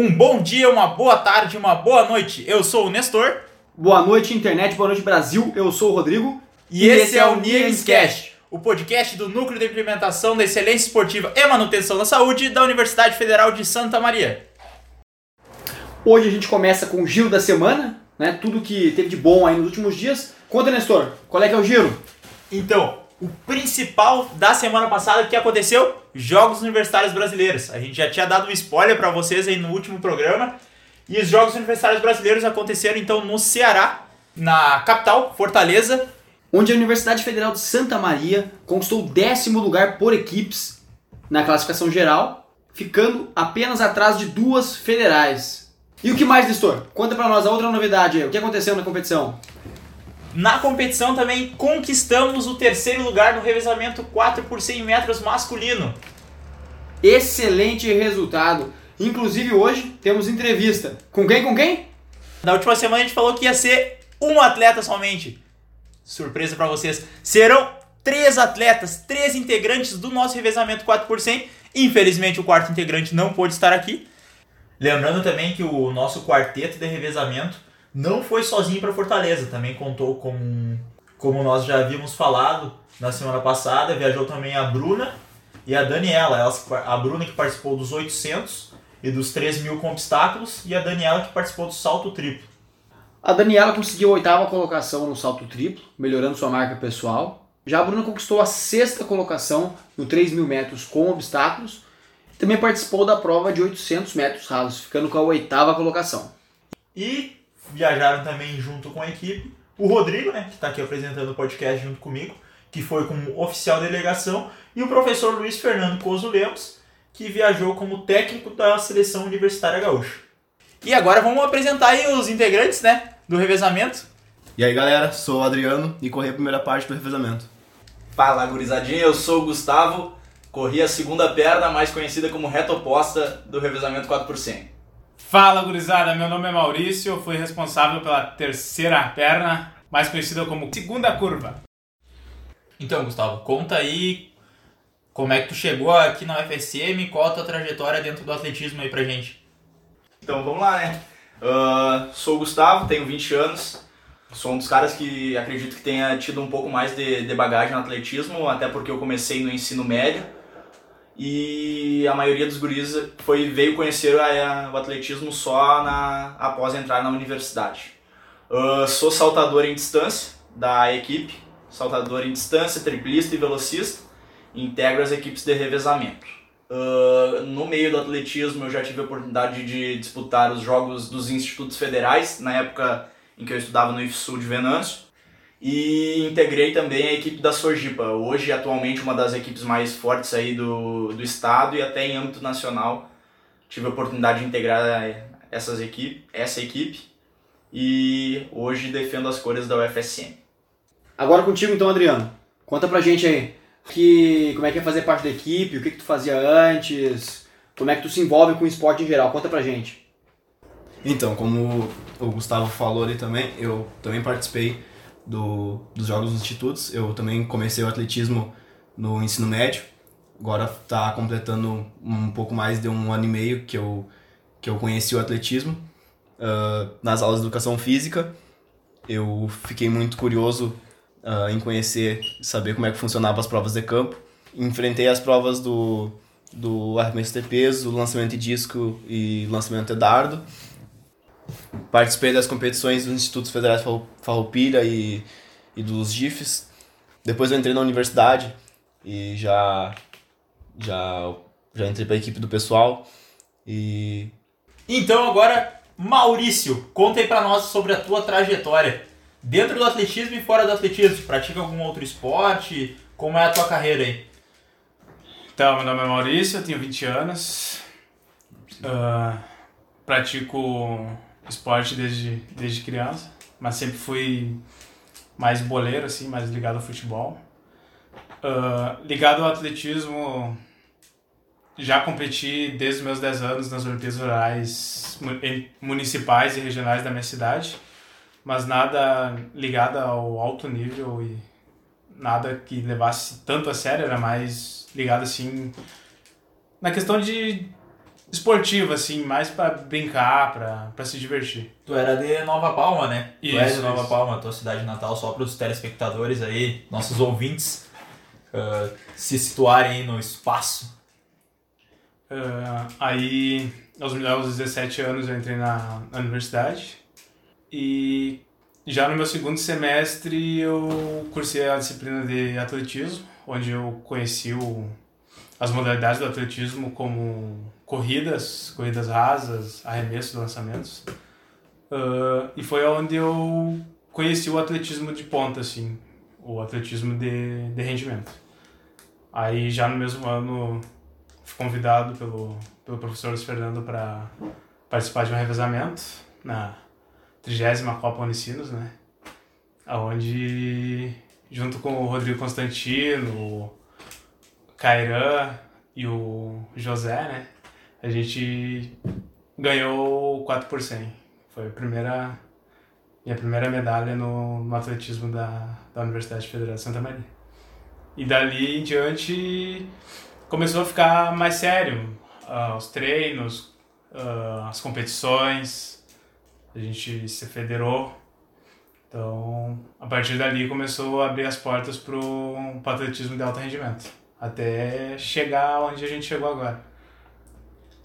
Um bom dia, uma boa tarde, uma boa noite. Eu sou o Nestor. Boa noite, internet, boa noite, Brasil. Eu sou o Rodrigo. E, esse, é o Niemscast, o podcast do Núcleo de Implementação da Excelência Esportiva e Manutenção da Saúde da Universidade Federal de Santa Maria. Hoje a gente começa com o giro da semana, né? Tudo que teve de bom aí nos últimos dias. Conta, Nestor, qual é que é o giro? Então, o principal da semana passada que aconteceu, Jogos Universitários Brasileiros. A gente já tinha dado um spoiler para vocês aí no último programa. E os Jogos Universitários Brasileiros aconteceram então no Ceará, na capital, Fortaleza, onde a Universidade Federal de Santa Maria conquistou o décimo lugar por equipes na classificação geral, ficando apenas atrás de duas federais. E o que mais, Nestor? Conta pra nós a outra novidade aí. O que aconteceu na competição? Na competição também conquistamos o terceiro lugar no revezamento 4 por 100 metros masculino. Excelente resultado. Inclusive hoje temos entrevista. Com quem? Com quem? Na última semana a gente falou que ia ser um atleta somente. Surpresa para vocês. Serão três atletas, três integrantes do nosso revezamento 4 por 100. Infelizmente o quarto integrante não pôde estar aqui. Lembrando também que o nosso quarteto de revezamento não foi sozinho para Fortaleza, também contou com, como nós já havíamos falado na semana passada, viajou também a Bruna e a Daniela. Elas, a Bruna que participou dos 800 e dos 3 mil com obstáculos e a Daniela que participou do salto triplo. A Daniela conseguiu a oitava colocação no salto triplo, melhorando sua marca pessoal. Já a Bruna conquistou a sexta colocação no 3 mil metros com obstáculos. Também participou da prova de 800 metros rasos, ficando com a oitava colocação. E viajaram também junto com a equipe. O Rodrigo, né, que está aqui apresentando o podcast junto comigo, que foi como oficial delegação, e o professor Luiz Fernando Coso Lemos, que viajou como técnico da seleção universitária gaúcha. E agora vamos apresentar aí os integrantes, né, do revezamento. E aí galera, sou o Adriano e corri a primeira parte do revezamento. Fala gurizadinha, eu sou o Gustavo, corri a segunda perna, mais conhecida como reta oposta do revezamento 4%. Fala gurizada, meu nome é Maurício, fui responsável pela terceira perna, mais conhecida como segunda curva. Então, Gustavo, conta aí como é que tu chegou aqui na UFSM, qual a tua trajetória dentro do atletismo aí pra gente. Então vamos lá, né? Uh, sou o Gustavo, tenho 20 anos, sou um dos caras que acredito que tenha tido um pouco mais de, de bagagem no atletismo, até porque eu comecei no ensino médio e a maioria dos guris foi, veio conhecer o atletismo só na, após entrar na universidade. Uh, sou saltador em distância da equipe, saltador em distância, triplista e velocista, integro as equipes de revezamento. Uh, no meio do atletismo eu já tive a oportunidade de disputar os jogos dos institutos federais, na época em que eu estudava no IFSU de Venâncio, e integrei também a equipe da Sojipa, hoje atualmente uma das equipes mais fortes aí do, do estado e até em âmbito nacional. Tive a oportunidade de integrar essas equipe, essa equipe e hoje defendo as cores da UFSM. Agora contigo então, Adriano. Conta pra gente aí que, como é que é fazer parte da equipe, o que, que tu fazia antes, como é que tu se envolve com o esporte em geral. Conta pra gente. Então, como o Gustavo falou ali também, eu também participei do, dos jogos dos institutos. Eu também comecei o atletismo no ensino médio. Agora está completando um pouco mais de um ano e meio que eu, que eu conheci o atletismo. Uh, nas aulas de educação física, eu fiquei muito curioso uh, em conhecer, saber como é que funcionavam as provas de campo. Enfrentei as provas do, do arremesso de peso, lançamento de disco e lançamento de dardo Participei das competições dos Institutos Federais Farroupilha e, e dos GIFs. Depois eu entrei na universidade e já já já entrei para a equipe do pessoal e então agora Maurício, conta aí para nós sobre a tua trajetória dentro do atletismo e fora do atletismo. Pratica algum outro esporte? Como é a tua carreira aí? Então, meu nome é Maurício, eu tenho 20 anos. Uh, pratico esporte desde, desde criança, mas sempre fui mais boleiro, assim, mais ligado ao futebol. Uh, ligado ao atletismo, já competi desde os meus 10 anos nas Olimpíadas Rurais municipais e regionais da minha cidade, mas nada ligado ao alto nível e nada que levasse tanto a sério, era mais ligado assim na questão de esportiva, assim, mais pra brincar, pra, pra se divertir. Tu era de Nova Palma, né? tu Isso, é de Nova isso. Palma, tua cidade natal, só para os telespectadores aí, nossos ouvintes, ah, se situarem aí no espaço. Ah, aí, aos, aos 17 anos, eu entrei na, na universidade. E já no meu segundo semestre, eu cursei a disciplina de atletismo, onde eu conheci o, as modalidades do atletismo como corridas, corridas rasas, arremessos, lançamentos. Ah, e foi onde eu conheci o atletismo de ponta, assim, o atletismo de, de rendimento. Aí já no mesmo ano fui convidado pelo, pelo professor Luiz Fernando para participar de um revezamento na 30 Copa Unicinos, né? Onde, junto com o Rodrigo Constantino, o Cairan e o José, né? A gente ganhou 4 por 100. Foi a primeira, minha primeira medalha no, no atletismo da, da Universidade Federal de Santa Maria. E dali em diante começou a ficar mais sério. ah, os treinos, ah, as competições, a gente se federou. Então, a partir dali começou a abrir as portas para o atletismo de alto rendimento. Até chegar onde a gente chegou agora.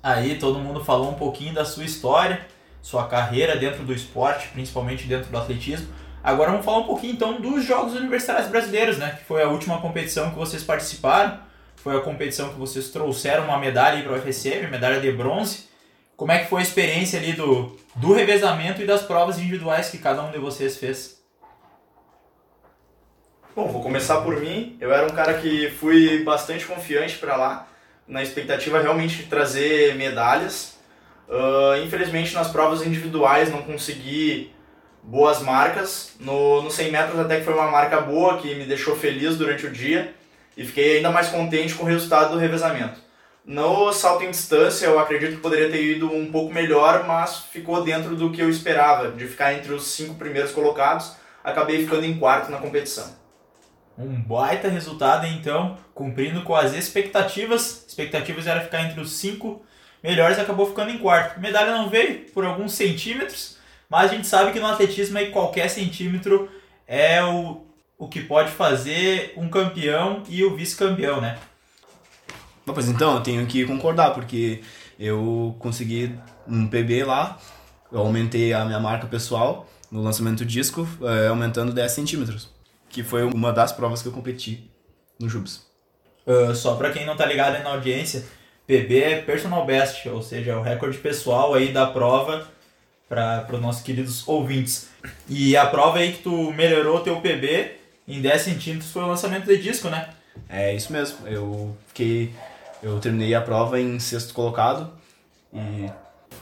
Aí todo mundo falou um pouquinho da sua história, sua carreira dentro do esporte, principalmente dentro do atletismo. Agora vamos falar um pouquinho então dos Jogos Universitários Brasileiros, né? Que foi a última competição que vocês participaram. Foi a competição que vocês trouxeram uma medalha para o UFSM, medalha de bronze. Como é que foi a experiência ali do, do revezamento e das provas individuais que cada um de vocês fez? Bom, vou começar por mim. Eu era um cara que fui bastante confiante para lá, na expectativa realmente de trazer medalhas. Ah, infelizmente, nas provas individuais não consegui boas marcas. No, no 100 metros até que foi uma marca boa, que me deixou feliz durante o dia. E fiquei ainda mais contente com o resultado do revezamento. No salto em distância, eu acredito que poderia ter ido um pouco melhor, mas ficou dentro do que eu esperava, de ficar entre os cinco primeiros colocados. Acabei ficando em quarto na competição. Um baita resultado, então, cumprindo com as expectativas. Expectativas era ficar entre os cinco melhores, acabou ficando em quarto. Medalha não veio por alguns centímetros, mas a gente sabe que no atletismo aí qualquer centímetro é o, o que pode fazer um campeão e o vice-campeão, né? Pois então, eu tenho que concordar, porque eu consegui um PB lá, eu aumentei a minha marca pessoal no lançamento do disco, eh, aumentando 10 centímetros, que foi uma das provas que eu competi no Jubes. Uh, só pra quem não tá ligado aí na audiência, PB é personal best, ou seja, é o recorde pessoal aí da prova para os nossos queridos ouvintes. E a prova aí que tu melhorou teu PB em 10 centímetros foi o lançamento de disco, né? É isso mesmo, eu fiquei, eu terminei a prova em sexto colocado, e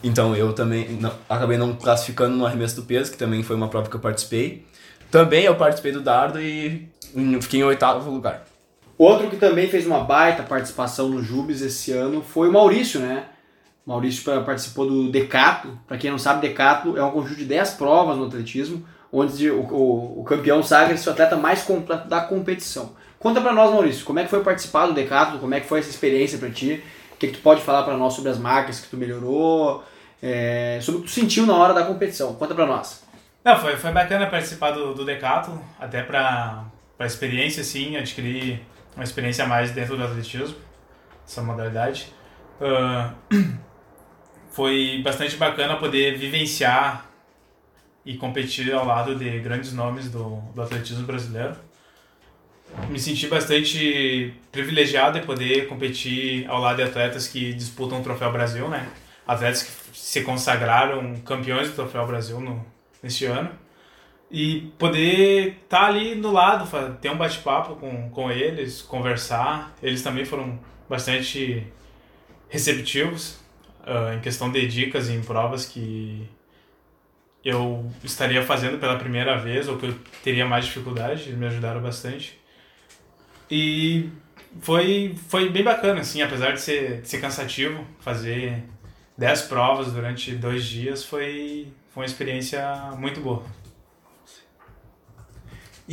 então eu também não- acabei não classificando no arremesso do peso, que também foi uma prova que eu participei. Também eu participei do dardo e fiquei em oitavo lugar. Outro que também fez uma baita participação no Jubes esse ano foi o Maurício, né? O Maurício pa- participou do Decathlon. Para quem não sabe, Decathlon é um conjunto de 10 provas no atletismo, onde o, o, o campeão sagra-se o atleta mais completo da competição. Conta pra nós, Maurício, como é que foi participar do Decathlon? Como é que foi essa experiência pra ti? O que, que tu pode falar pra nós sobre as marcas que tu melhorou? É, sobre o que tu sentiu na hora da competição? Conta pra nós. Não, foi, foi bacana participar do, do Decathlon, até pra, pra experiência, assim, adquirir uma experiência a mais dentro do atletismo, essa modalidade. Ah, foi bastante bacana poder vivenciar e competir ao lado de grandes nomes do, do atletismo brasileiro. Me senti bastante privilegiado em poder competir ao lado de atletas que disputam o Troféu Brasil, né? Atletas que se consagraram campeões do Troféu Brasil no, neste ano. E poder estar ali do lado, ter um bate-papo com, com eles, conversar. Eles também foram bastante receptivos ah, em questão de dicas em provas que eu estaria fazendo pela primeira vez ou que eu teria mais dificuldade. Eles me ajudaram bastante. E foi, foi bem bacana, assim, apesar de ser, de ser cansativo, fazer 10 provas durante dois dias foi, foi uma experiência muito boa.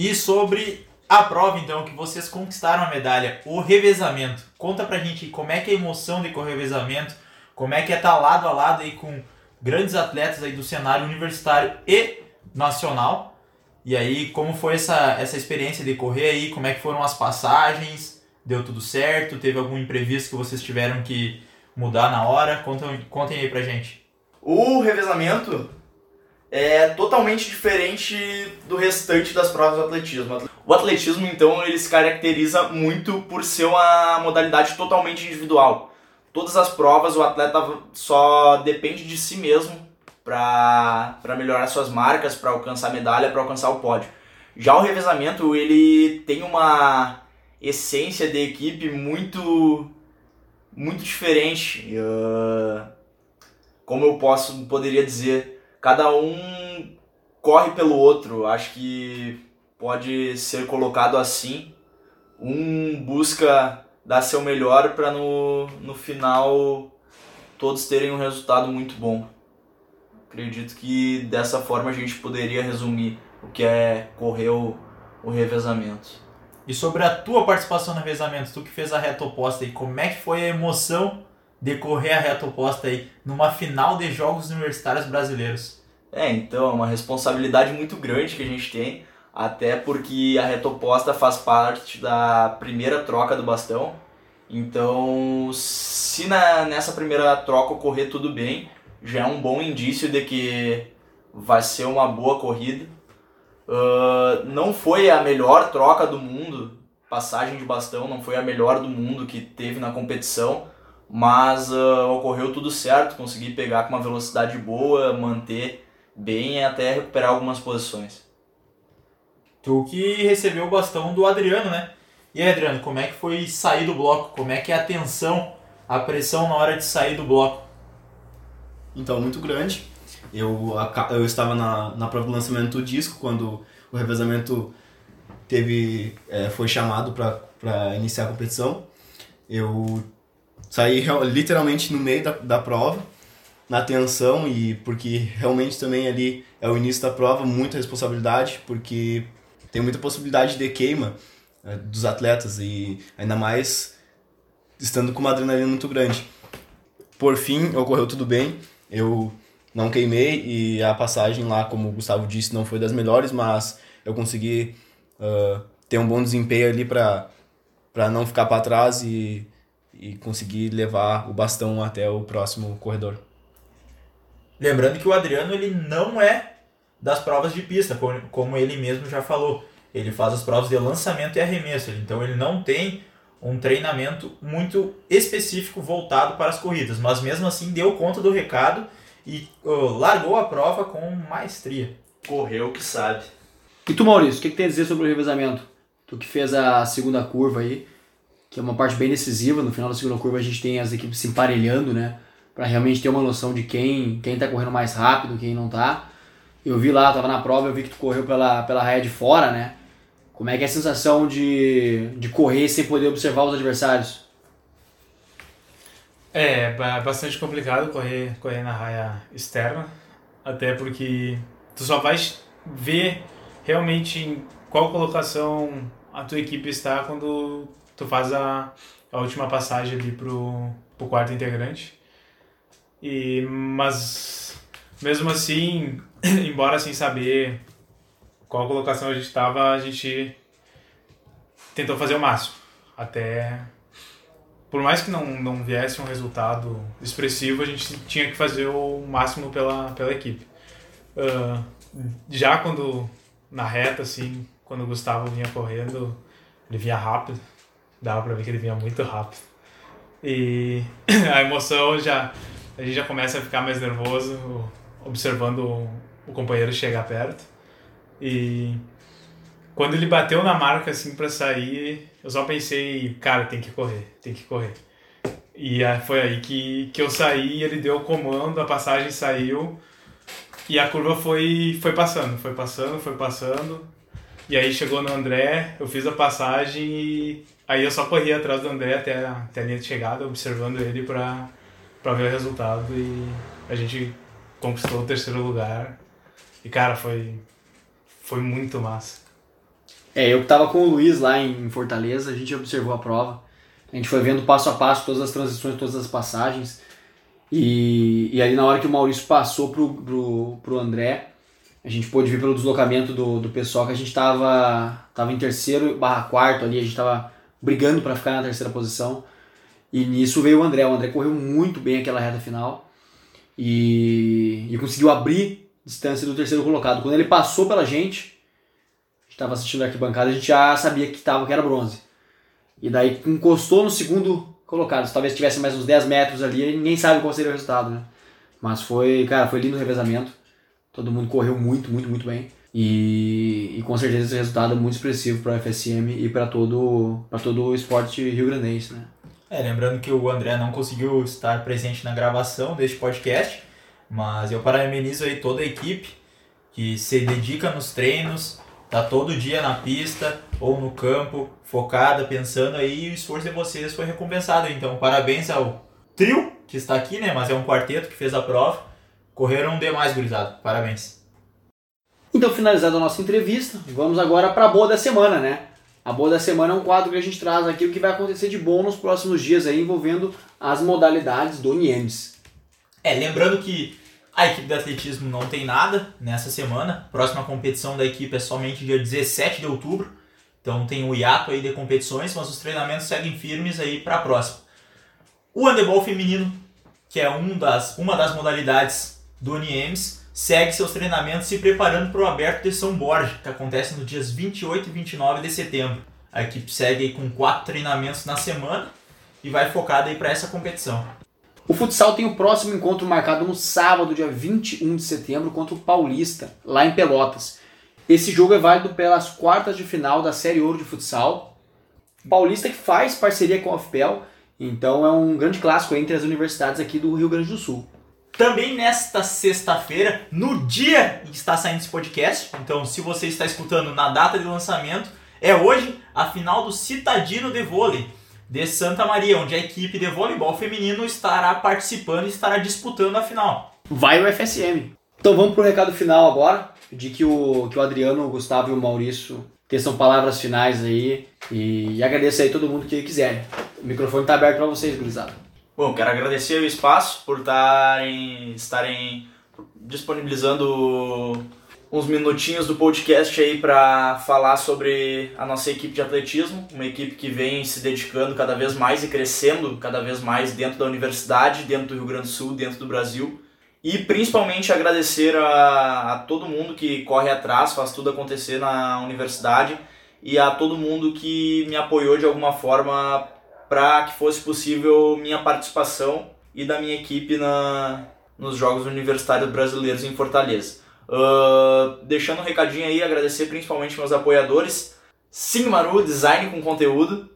E sobre a prova, então, que vocês conquistaram a medalha, o revezamento. Conta pra gente como é que é a emoção de o revezamento, como é que é estar lado a lado aí com grandes atletas aí do cenário universitário e nacional. E aí, como foi essa, essa experiência de correr aí? Como é que foram as passagens? Deu tudo certo? Teve algum imprevisto que vocês tiveram que mudar na hora? Contem, contem aí pra gente. O revezamento é totalmente diferente do restante das provas do atletismo. O atletismo, então, ele se caracteriza muito por ser uma modalidade totalmente individual. Todas as provas, o atleta só depende de si mesmo para melhorar suas marcas, para alcançar medalha, para alcançar o pódio. Já o revezamento, ele tem uma essência de equipe muito muito diferente. Uh, como eu posso poderia dizer, cada um corre pelo outro. Acho que pode ser colocado assim. Um busca dar seu melhor para no, no final todos terem um resultado muito bom. Acredito que dessa forma a gente poderia resumir o que é correr o, o revezamento. E sobre a tua participação no revezamento, tu que fez a reta oposta aí, como é que foi a emoção de correr a reta oposta aí numa final de Jogos Universitários Brasileiros? É, então, é uma responsabilidade muito grande que a gente tem, até porque a reta oposta faz parte da primeira troca do bastão. Então, se na, nessa primeira troca ocorrer tudo bem, já é um bom indício de que vai ser uma boa corrida. Uh, não foi a melhor troca do mundo, passagem de bastão não foi a melhor do mundo que teve na competição, mas uh, ocorreu tudo certo, consegui pegar com uma velocidade boa, manter bem e até recuperar algumas posições. Tu que recebeu o bastão do Adriano, né? E aí, Adriano, como é que foi sair do bloco? Como é que é a tensão, a pressão na hora de sair do bloco? Então, muito grande. Eu, eu estava na, na prova do lançamento do disco, quando o revezamento teve, é, foi chamado para iniciar a competição. Eu saí literalmente no meio da, da prova, na tensão, e porque realmente também ali é o início da prova, muita responsabilidade, porque tem muita possibilidade de queima é, dos atletas, e ainda mais estando com uma adrenalina muito grande. Por fim, ocorreu tudo bem, eu não queimei e a passagem lá, como o Gustavo disse, não foi das melhores, mas eu consegui uh, ter um bom desempenho ali para não ficar para trás e, e conseguir levar o bastão até o próximo corredor. Lembrando que o Adriano ele não é das provas de pista, como ele mesmo já falou. Ele faz as provas de lançamento e arremesso, então ele não tem um treinamento muito específico voltado para as corridas, mas mesmo assim deu conta do recado e uh, largou a prova com maestria. Correu que sabe. E tu, Maurício, o que, que tem a dizer sobre o revezamento? Tu que fez a segunda curva aí, que é uma parte bem decisiva, no final da segunda curva a gente tem as equipes se emparelhando, né? Para realmente ter uma noção de quem, quem tá correndo mais rápido, quem não tá. Eu vi lá, tava na prova, eu vi que tu correu pela, pela raia de fora, né? Como é que é a sensação de, de correr sem poder observar os adversários? É, bastante complicado correr, correr na raia externa, até porque tu só vai ver realmente em qual colocação a tua equipe está quando tu faz a, a última passagem ali pro, pro quarto integrante. E, mas mesmo assim, embora sem saber qual colocação a gente estava, a gente tentou fazer o máximo. Até. Por mais que não, não viesse um resultado expressivo, a gente tinha que fazer o máximo pela, pela equipe. Uh, já quando, na reta, assim, quando o Gustavo vinha correndo, ele vinha rápido, dava pra ver que ele vinha muito rápido. E a emoção já. A gente já começa a ficar mais nervoso observando o, o companheiro chegar perto. E quando ele bateu na marca assim para sair, eu só pensei, cara, tem que correr, tem que correr. E foi aí que, que eu saí, ele deu o comando, a passagem saiu e a curva foi, foi passando, foi passando, foi passando. E aí chegou no André, eu fiz a passagem e aí eu só corri atrás do André até, até a linha de chegada, observando ele para ver o resultado e a gente conquistou o terceiro lugar. E cara, foi, foi muito massa. É, eu que tava com o Luiz lá em Fortaleza, a gente observou a prova. A gente foi vendo passo a passo todas as transições, todas as passagens. E, e ali na hora que o Maurício passou pro, pro, pro André, a gente pôde ver pelo deslocamento do, do pessoal que a gente tava, tava em terceiro barra quarto ali, a gente tava brigando para ficar na terceira posição. E nisso veio o André. O André correu muito bem aquela reta final e, e conseguiu abrir distância do terceiro colocado. Quando ele passou pela gente, a gente estava assistindo a arquibancada, a gente já sabia que, tava, que era bronze. E daí encostou no segundo colocado. Talvez tivesse mais uns 10 metros ali, ninguém sabe qual seria o resultado, né? Mas foi, cara, foi lindo o revezamento. Todo mundo correu muito, muito, muito bem. E, e com certeza esse resultado é muito expressivo para o FSM e para todo, todo o esporte rio-grandense, né? É, lembrando que o André não conseguiu estar presente na gravação deste podcast, mas eu parabenizo aí toda a equipe que se dedica nos treinos, tá todo dia na pista ou no campo, focada, pensando aí, e o esforço de vocês foi recompensado. Então, parabéns ao trio que está aqui, né? Mas é um quarteto que fez a prova. Correram demais, gurizada. Parabéns. Então, finalizada a nossa entrevista, vamos agora para a boa da semana, né? A boa da semana é um quadro que a gente traz aqui o que vai acontecer de bom nos próximos dias aí envolvendo as modalidades do NIEMS. É, lembrando que a equipe de atletismo não tem nada nessa semana. Próxima competição da equipe é somente dia 17 de outubro. Então tem o hiato aí de competições, mas os treinamentos seguem firmes aí para a próxima. O handebol feminino, que é um das, uma das modalidades do NIEMS, segue seus treinamentos se preparando para o Aberto de São Borja, que acontece nos dias 28 e 29 de setembro. A equipe segue com quatro treinamentos na semana e vai focada para essa competição. O futsal tem o próximo encontro marcado no sábado, dia 21 de setembro, contra o Paulista, lá em Pelotas. Esse jogo é válido pelas quartas de final da Série Ouro de Futsal. Paulista que faz parceria com a UFPEL, então é um grande clássico entre as universidades aqui do Rio Grande do Sul. Também nesta sexta-feira, no dia em que está saindo esse podcast, então se você está escutando na data de lançamento, é hoje a final do Citadino de Vôlei de Santa Maria, onde a equipe de voleibol feminino estará participando e estará disputando a final. Vai o FSM. Então vamos para o recado final agora, de que o, que o Adriano, o Gustavo e o Maurício são palavras finais aí e, e agradeço aí todo mundo que quiser. O microfone está aberto para vocês, gurizada. Bom, quero agradecer o espaço por estarem, estarem disponibilizando uns minutinhos do podcast aí para falar sobre a nossa equipe de atletismo, uma equipe que vem se dedicando cada vez mais e crescendo cada vez mais dentro da universidade, dentro do Rio Grande do Sul, dentro do Brasil. E principalmente agradecer a, a todo mundo que corre atrás, faz tudo acontecer na universidade e a todo mundo que me apoiou de alguma forma para que fosse possível minha participação e da minha equipe na, nos Jogos Universitários Brasileiros em Fortaleza. Uh, deixando um recadinho aí, agradecer principalmente meus apoiadores, Sigmaru Design com Conteúdo,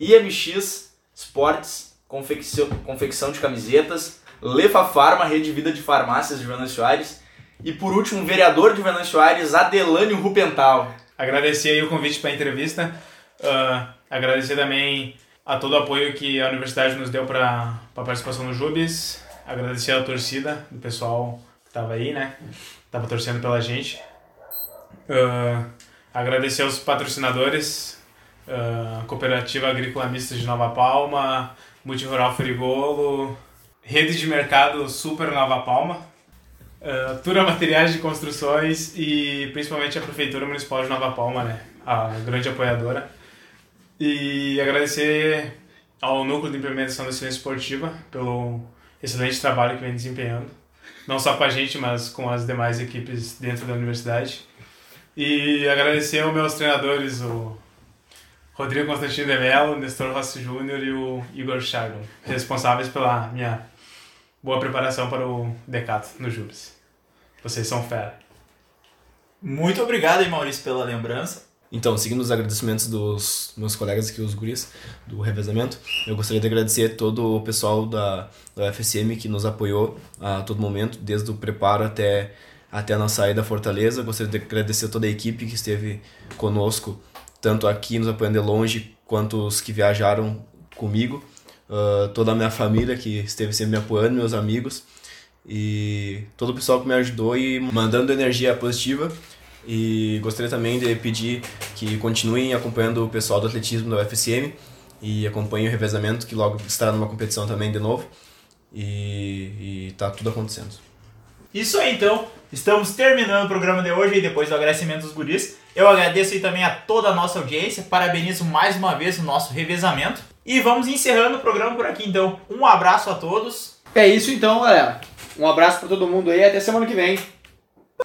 IMX Esportes, confecção, de camisetas, Lefa Farma, Rede Vida de Farmácias de Venâncio Aires, e por último, vereador de Venâncio Aires, Adelânio Rupental. Agradecer aí o convite para a entrevista, uh, agradecer também a todo o apoio que a universidade nos deu para a participação no Jubes. Agradecer a torcida, do pessoal que estava aí, né? Tava torcendo pela gente. Uh, agradecer aos patrocinadores, uh, Cooperativa Agrícola Mista de Nova Palma, Multirural Frigolo, Rede de Mercado Super Nova Palma, uh, Tura Materiais de Construções e principalmente a Prefeitura Municipal de Nova Palma, né? A grande apoiadora. E agradecer ao Núcleo de Implementação da Ciência Esportiva pelo excelente trabalho que vem desempenhando. Não só com a gente, mas com as demais equipes dentro da universidade. E agradecer aos meus treinadores, o Rodrigo Constantino de Mello, Nestor Rossi Júnior e o Igor Chago, responsáveis pela minha boa preparação para o Decato no Jubes. Vocês são fera. Muito obrigado Maurício, pela lembrança. Então, seguindo os agradecimentos dos meus colegas aqui, os guris do revezamento, eu gostaria de agradecer todo o pessoal da, da UFSM que nos apoiou a todo momento, desde o preparo até, até a nossa saída da Fortaleza. Gostaria de agradecer toda a equipe que esteve conosco, tanto aqui nos apoiando de longe, quanto os que viajaram comigo, uh, toda a minha família que esteve sempre me apoiando, meus amigos. E todo o pessoal que me ajudou e mandando energia positiva e gostaria também de pedir que continuem acompanhando o pessoal do atletismo da UFSM e acompanhem o revezamento, que logo estará numa competição também de novo. e, e tá tudo acontecendo. Isso aí, então. Estamos terminando o programa de hoje, aí, depois do agradecimento dos guris. Eu agradeço aí também a toda a nossa audiência, parabenizo mais uma vez o nosso revezamento. E vamos encerrando o programa por aqui, então. Um abraço a todos. É isso então, galera. Um abraço pra todo mundo aí, até semana que vem.